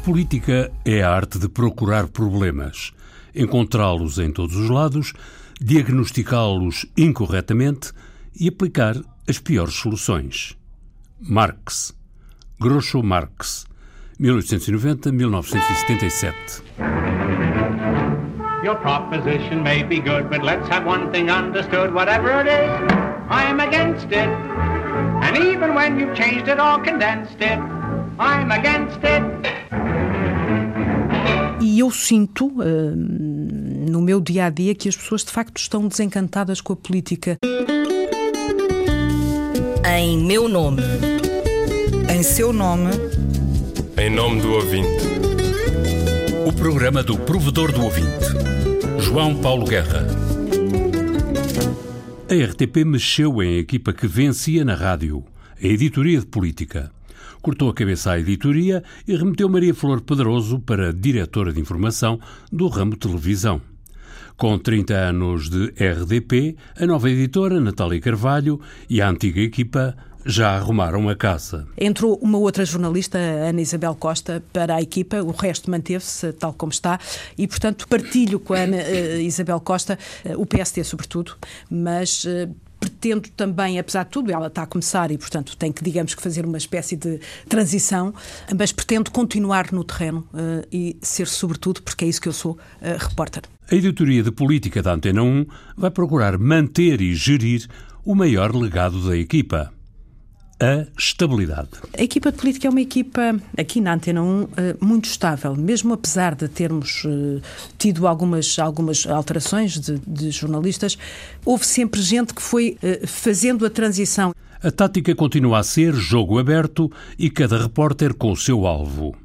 política é a arte de procurar problemas, encontrá-los em todos os lados, diagnosticá-los incorretamente e aplicar as piores soluções. Marx. Groucho Marx. 1890-1977. Your proposition may be good, but let's have one thing understood. Whatever it is, I'm against it. And even when you've changed it or condensed it, I'm against it. E eu sinto uh, no meu dia a dia que as pessoas de facto estão desencantadas com a política. Em meu nome. Em seu nome. Em nome do ouvinte. O programa do provedor do ouvinte. João Paulo Guerra. A RTP mexeu em equipa que vencia na rádio, a editoria de política cortou a cabeça à editoria e remeteu Maria Flor Pedroso para diretora de informação do ramo televisão. Com 30 anos de RDP, a nova editora, Natália Carvalho, e a antiga equipa já arrumaram a casa. Entrou uma outra jornalista, Ana Isabel Costa, para a equipa, o resto manteve-se tal como está e, portanto, partilho com a Ana uh, Isabel Costa, uh, o PSD sobretudo, mas uh, pretendo também, apesar de tudo, ela está a começar e, portanto, tem que, digamos que, fazer uma espécie de transição, mas pretendo continuar no terreno uh, e ser, sobretudo, porque é isso que eu sou, uh, repórter. A editoria de política da Antena 1 vai procurar manter e gerir o maior legado da equipa a estabilidade. A equipa de política é uma equipa, aqui na Antena 1, eh, muito estável, mesmo apesar de termos eh, tido algumas, algumas alterações de, de jornalistas, houve sempre gente que foi eh, fazendo a transição. A tática continua a ser jogo aberto e cada repórter com o seu alvo.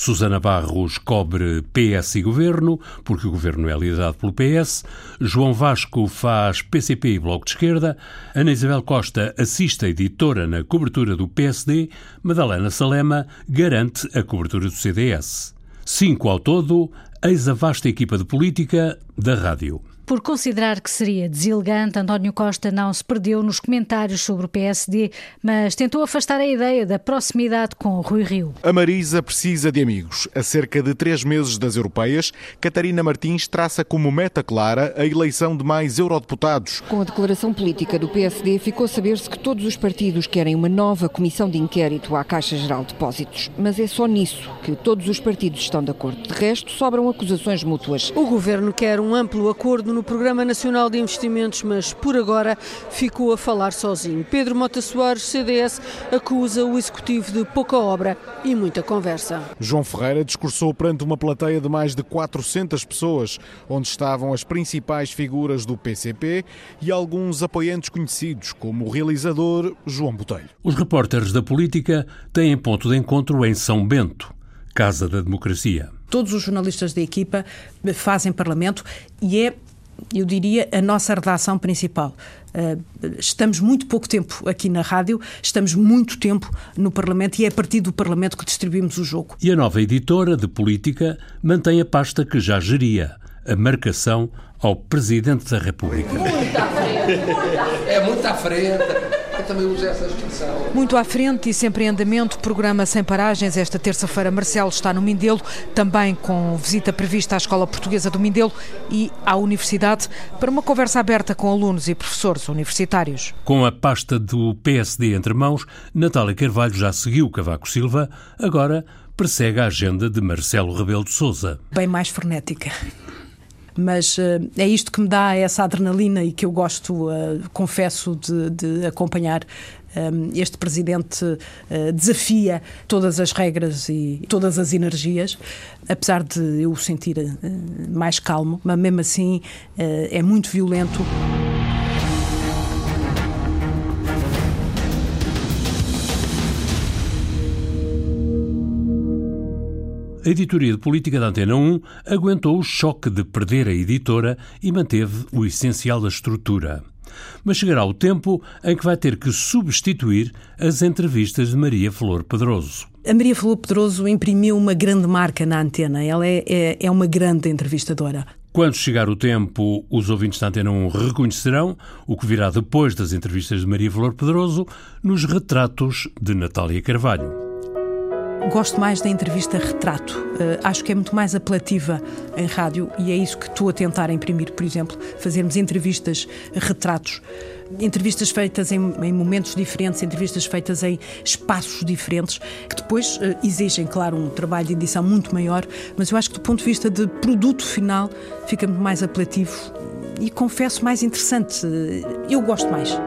Susana Barros cobre PS e Governo, porque o Governo é liderado pelo PS. João Vasco faz PCP e Bloco de Esquerda. Ana Isabel Costa assiste a editora na cobertura do PSD. Madalena Salema garante a cobertura do CDS. Cinco ao todo, eis a vasta equipa de política da rádio. Por considerar que seria deselegante, António Costa não se perdeu nos comentários sobre o PSD, mas tentou afastar a ideia da proximidade com o Rui Rio. A Marisa precisa de amigos. A cerca de três meses das europeias, Catarina Martins traça como meta clara a eleição de mais eurodeputados. Com a declaração política do PSD, ficou a saber-se que todos os partidos querem uma nova comissão de inquérito à Caixa Geral de Depósitos. Mas é só nisso que todos os partidos estão de acordo. De resto, sobram acusações mútuas. O governo quer um amplo acordo no no Programa Nacional de Investimentos, mas por agora ficou a falar sozinho. Pedro Mota Soares, CDS, acusa o Executivo de pouca obra e muita conversa. João Ferreira discursou perante uma plateia de mais de 400 pessoas, onde estavam as principais figuras do PCP e alguns apoiantes conhecidos, como o realizador João Botelho. Os repórteres da política têm ponto de encontro em São Bento, Casa da Democracia. Todos os jornalistas da equipa fazem parlamento e é eu diria, a nossa redação principal. Uh, estamos muito pouco tempo aqui na rádio, estamos muito tempo no Parlamento e é a partir do Parlamento que distribuímos o jogo. E a nova editora de política mantém a pasta que já geria, a marcação ao Presidente da República. Muito à frente, é muito à frente também uso essa expressão. Muito à frente e sempre em andamento, programa sem paragens. Esta terça-feira, Marcelo está no Mindelo, também com visita prevista à Escola Portuguesa do Mindelo e à Universidade, para uma conversa aberta com alunos e professores universitários. Com a pasta do PSD entre mãos, Natália Carvalho já seguiu Cavaco Silva, agora persegue a agenda de Marcelo Rebelo de Souza. Bem mais frenética mas uh, é isto que me dá essa adrenalina e que eu gosto, uh, confesso, de, de acompanhar. Um, este presidente desafia todas as regras e todas as energias, apesar de eu o sentir mais calmo, mas mesmo assim é muito violento. A editoria de política da Antena 1 aguentou o choque de perder a editora e manteve o essencial da estrutura. Mas chegará o tempo em que vai ter que substituir as entrevistas de Maria Flor Pedroso. A Maria Flor Pedroso imprimiu uma grande marca na antena. Ela é, é, é uma grande entrevistadora. Quando chegar o tempo, os ouvintes da Antena 1 reconhecerão o que virá depois das entrevistas de Maria Flor Pedroso nos retratos de Natália Carvalho. Gosto mais da entrevista retrato. Uh, acho que é muito mais apelativa em rádio e é isso que estou a tentar imprimir, por exemplo, fazermos entrevistas retratos. Entrevistas feitas em, em momentos diferentes, entrevistas feitas em espaços diferentes, que depois uh, exigem, claro, um trabalho de edição muito maior, mas eu acho que do ponto de vista de produto final fica muito mais apelativo e confesso mais interessante. Eu gosto mais.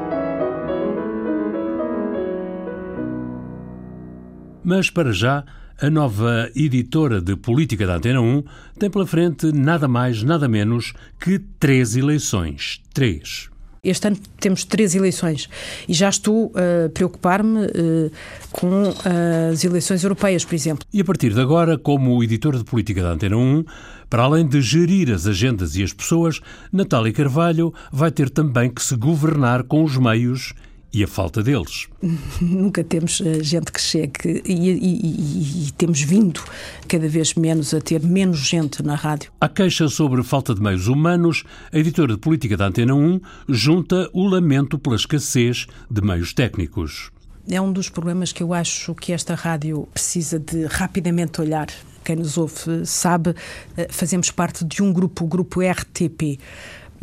Mas para já, a nova editora de política da Antena 1 tem pela frente nada mais, nada menos que três eleições. Três. Este ano temos três eleições e já estou a uh, preocupar-me uh, com uh, as eleições europeias, por exemplo. E a partir de agora, como editor de política da Antena 1, para além de gerir as agendas e as pessoas, Natália Carvalho vai ter também que se governar com os meios e a falta deles. Nunca temos eh, gente que chegue e, e, e, e, temos vindo cada vez menos a ter menos gente na rádio. A queixa sobre falta de meios humanos, a editora de política da Antena 1 junta o lamento pela escassez de meios técnicos. É um dos problemas que eu acho que esta rádio precisa de rapidamente olhar quem nos ouve sabe, eh, fazemos parte de um grupo, o grupo RTP.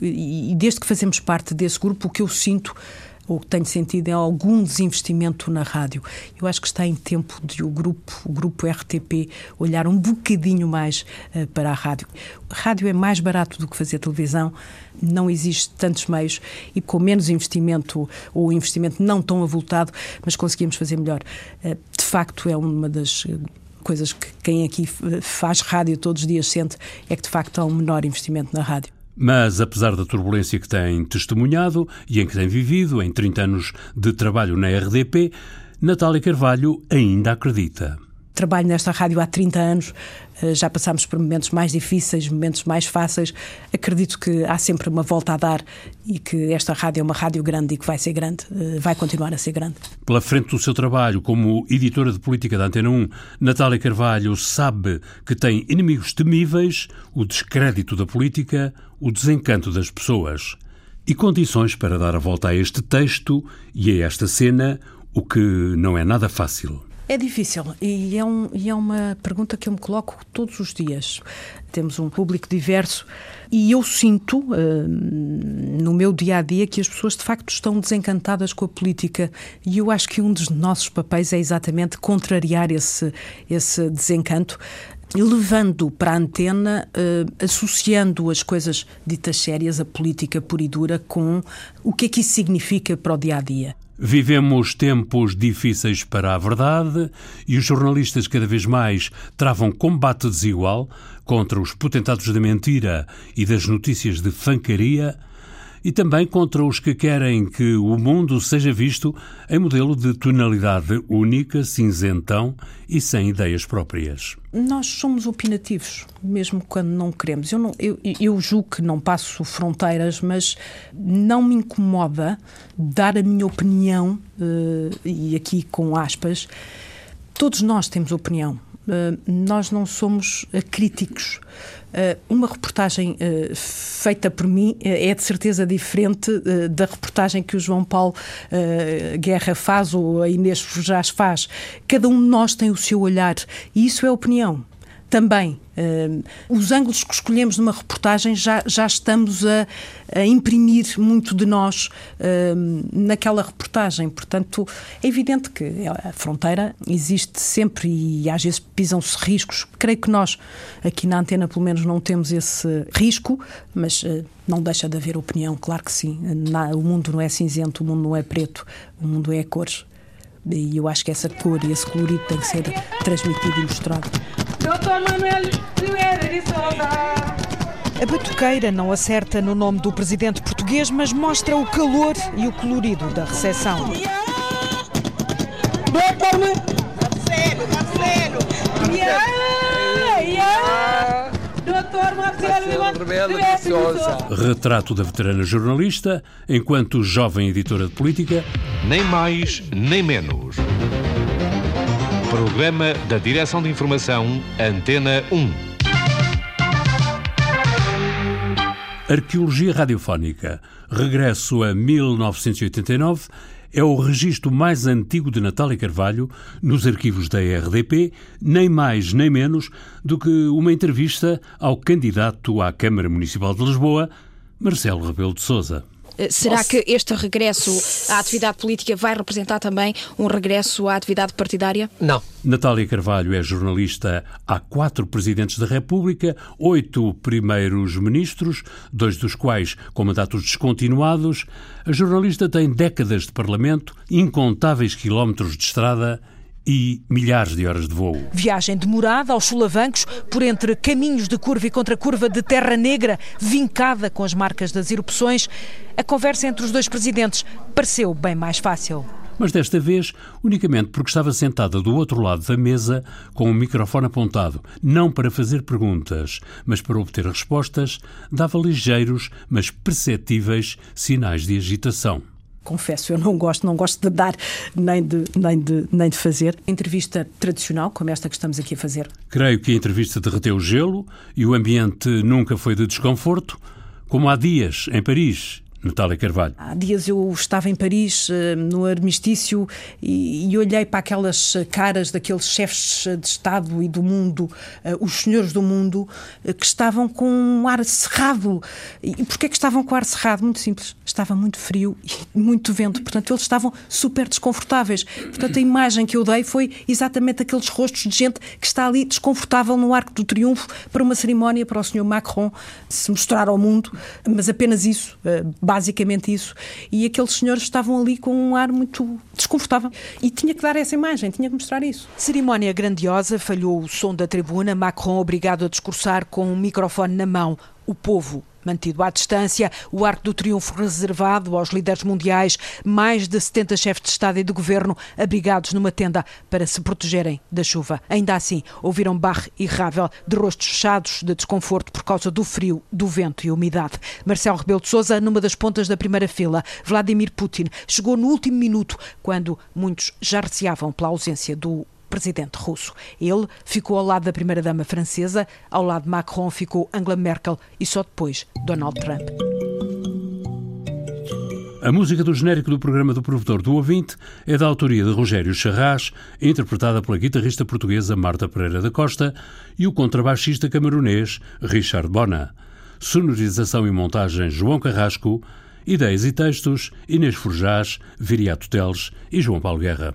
E desde que fazemos parte desse grupo, o que eu sinto ou que tenho sentido é algum desinvestimento na rádio. Eu acho que está em tempo de o grupo, o grupo RTP olhar um bocadinho mais uh, para a rádio. Rádio é mais barato do que fazer televisão, não existe tantos meios e com menos investimento ou investimento não tão avultado, mas conseguimos fazer melhor. Uh, de facto, é uma das eh, coisas que quem aqui faz rádio todos os dias sente é que de facto há um menor investimento na rádio. Mas, apesar da turbulência que tem testemunhado e em que tem vivido em 30 anos de trabalho na RDP, Natália Carvalho ainda acredita. Trabalho nesta rádio há 30 anos, eh, já passámos por momentos mais difíceis, momentos mais fáceis. Acredito que há sempre uma volta a dar e que esta rádio é uma rádio grande e que vai ser grande, eh, vai continuar a ser grande. Pela frente do seu trabalho como editora de política da Antena 1, Natália Carvalho sabe que tem inimigos temíveis, o descrédito da política, o desencanto das pessoas. E condições para dar a volta a este texto e a esta cena, o que não é nada fácil. É difícil e é, um, e é uma pergunta que eu me coloco todos os dias. Temos um público diverso e eu sinto uh, no meu dia a dia que as pessoas de facto estão desencantadas com a política e eu acho que um dos nossos papéis é exatamente contrariar esse, esse desencanto levando para a antena, uh, associando as coisas ditas sérias, a política pura e dura, com o que é que isso significa para o dia a dia. Vivemos tempos difíceis para a verdade e os jornalistas cada vez mais travam combate desigual contra os potentados da mentira e das notícias de fancaria e também contra os que querem que o mundo seja visto em modelo de tonalidade única, cinzentão e sem ideias próprias. Nós somos opinativos, mesmo quando não queremos. Eu, não, eu, eu julgo que não passo fronteiras, mas não me incomoda dar a minha opinião, uh, e aqui com aspas. Todos nós temos opinião. Uh, nós não somos uh, críticos. Uh, uma reportagem feita por mim é de certeza diferente da reportagem que o João Paulo Guerra faz ou a Inês Fujás faz. Cada um de nós tem o seu olhar e isso é opinião também. Uh, os ângulos que escolhemos numa reportagem já, já estamos a, a imprimir muito de nós uh, naquela reportagem. Portanto, é evidente que a fronteira existe sempre e às vezes pisam-se riscos. Creio que nós, aqui na antena, pelo menos, não temos esse risco, mas uh, não deixa de haver opinião, claro que sim. Na, o mundo não é cinzento, o mundo não é preto, o mundo é cores. E eu acho que essa cor e esse colorido tem que ser transmitido e mostrado. Doutor Manuel de Souza. A batuqueira não acerta no nome do presidente português, mas mostra o calor e o colorido da recepção. Retrato da veterana jornalista, enquanto jovem editora de política. Nem mais, nem menos. Programa da Direção de Informação, Antena 1. Arqueologia Radiofónica. Regresso a 1989 é o registro mais antigo de Natália Carvalho nos arquivos da RDP, nem mais nem menos do que uma entrevista ao candidato à Câmara Municipal de Lisboa, Marcelo Rebelo de Sousa. Eh, será que este regresso à atividade política vai representar também um regresso à atividade partidária? Não. Natália Carvalho é jornalista há quatro presidentes da República, oito primeiros ministros, dois dos quais com mandatos descontinuados. A jornalista tem décadas de parlamento, incontáveis quilómetros de estrada e milhares de horas de voo. Viagem demorada aos solavancos por entre caminhos de curva e contra curva de terra negra, vincada com as marcas das erupções. A conversa entre os dois presidentes pareceu bem mais fácil. Mas desta vez, unicamente porque estava sentada do outro lado da mesa com o microfone apontado, não para fazer perguntas, mas para obter respostas, dava ligeiros, mas perceptíveis sinais de agitação confesso, eu não gosto, não gosto de dar nem de, nem de, nem de fazer. Entrevista tradicional, como esta que estamos aqui a fazer. Creio que a entrevista derreteu o gelo e o ambiente nunca foi de desconforto, como há dias, em Paris, Natália Carvalho. Há dias eu estava em Paris, eh, no armistício, e, e, olhei para aquelas caras daqueles chefes de Estado e do mundo, eh, os senhores do mundo, eh, que estavam com um ar cerrado. E porquê que estavam com o ar cerrado? Muito simples. Estava muito frio e muito vento, portanto eles estavam super desconfortáveis. Portanto a imagem que eu dei foi exatamente aqueles rostos de gente que está ali desconfortável no Arco do Triunfo para uma cerimónia para o senhor Macron se mostrar ao mundo, mas apenas isso basicamente isso. E aqueles senhores estavam ali com um ar muito desconfortável. E tinha que dar essa imagem, tinha que mostrar isso. Cerimónia grandiosa, falhou o som da tribuna, Macron obrigado a discursar com um microfone na mão. O povo mantido à distância, o Arco do Triunfo reservado aos líderes mundiais, mais de 70 chefes de Estado e de Governo abrigados numa tenda para se protegerem da chuva. Ainda assim, ouviram barre e Ravel de rostos fechados de desconforto por causa do frio, do vento e umidade. Marcelo Rebelo de Sousa, numa das pontas da primeira fila, Vladimir Putin, chegou no último minuto, quando muitos já receavam pela ausência do presidente russo. Ele ficou ao lado da primeira-dama francesa, ao lado de Macron ficou Angela Merkel e só depois Donald Trump. A música do genérico do programa do Provedor do Ouvinte é da autoria de Rogério Charras, interpretada pela guitarrista portuguesa Marta Pereira da Costa e o contrabaixista camerunês Richard Bona. Sonorização e montagem João Carrasco. Ideias e textos Inês Forjás, Viriato Teles e João Paulo Guerra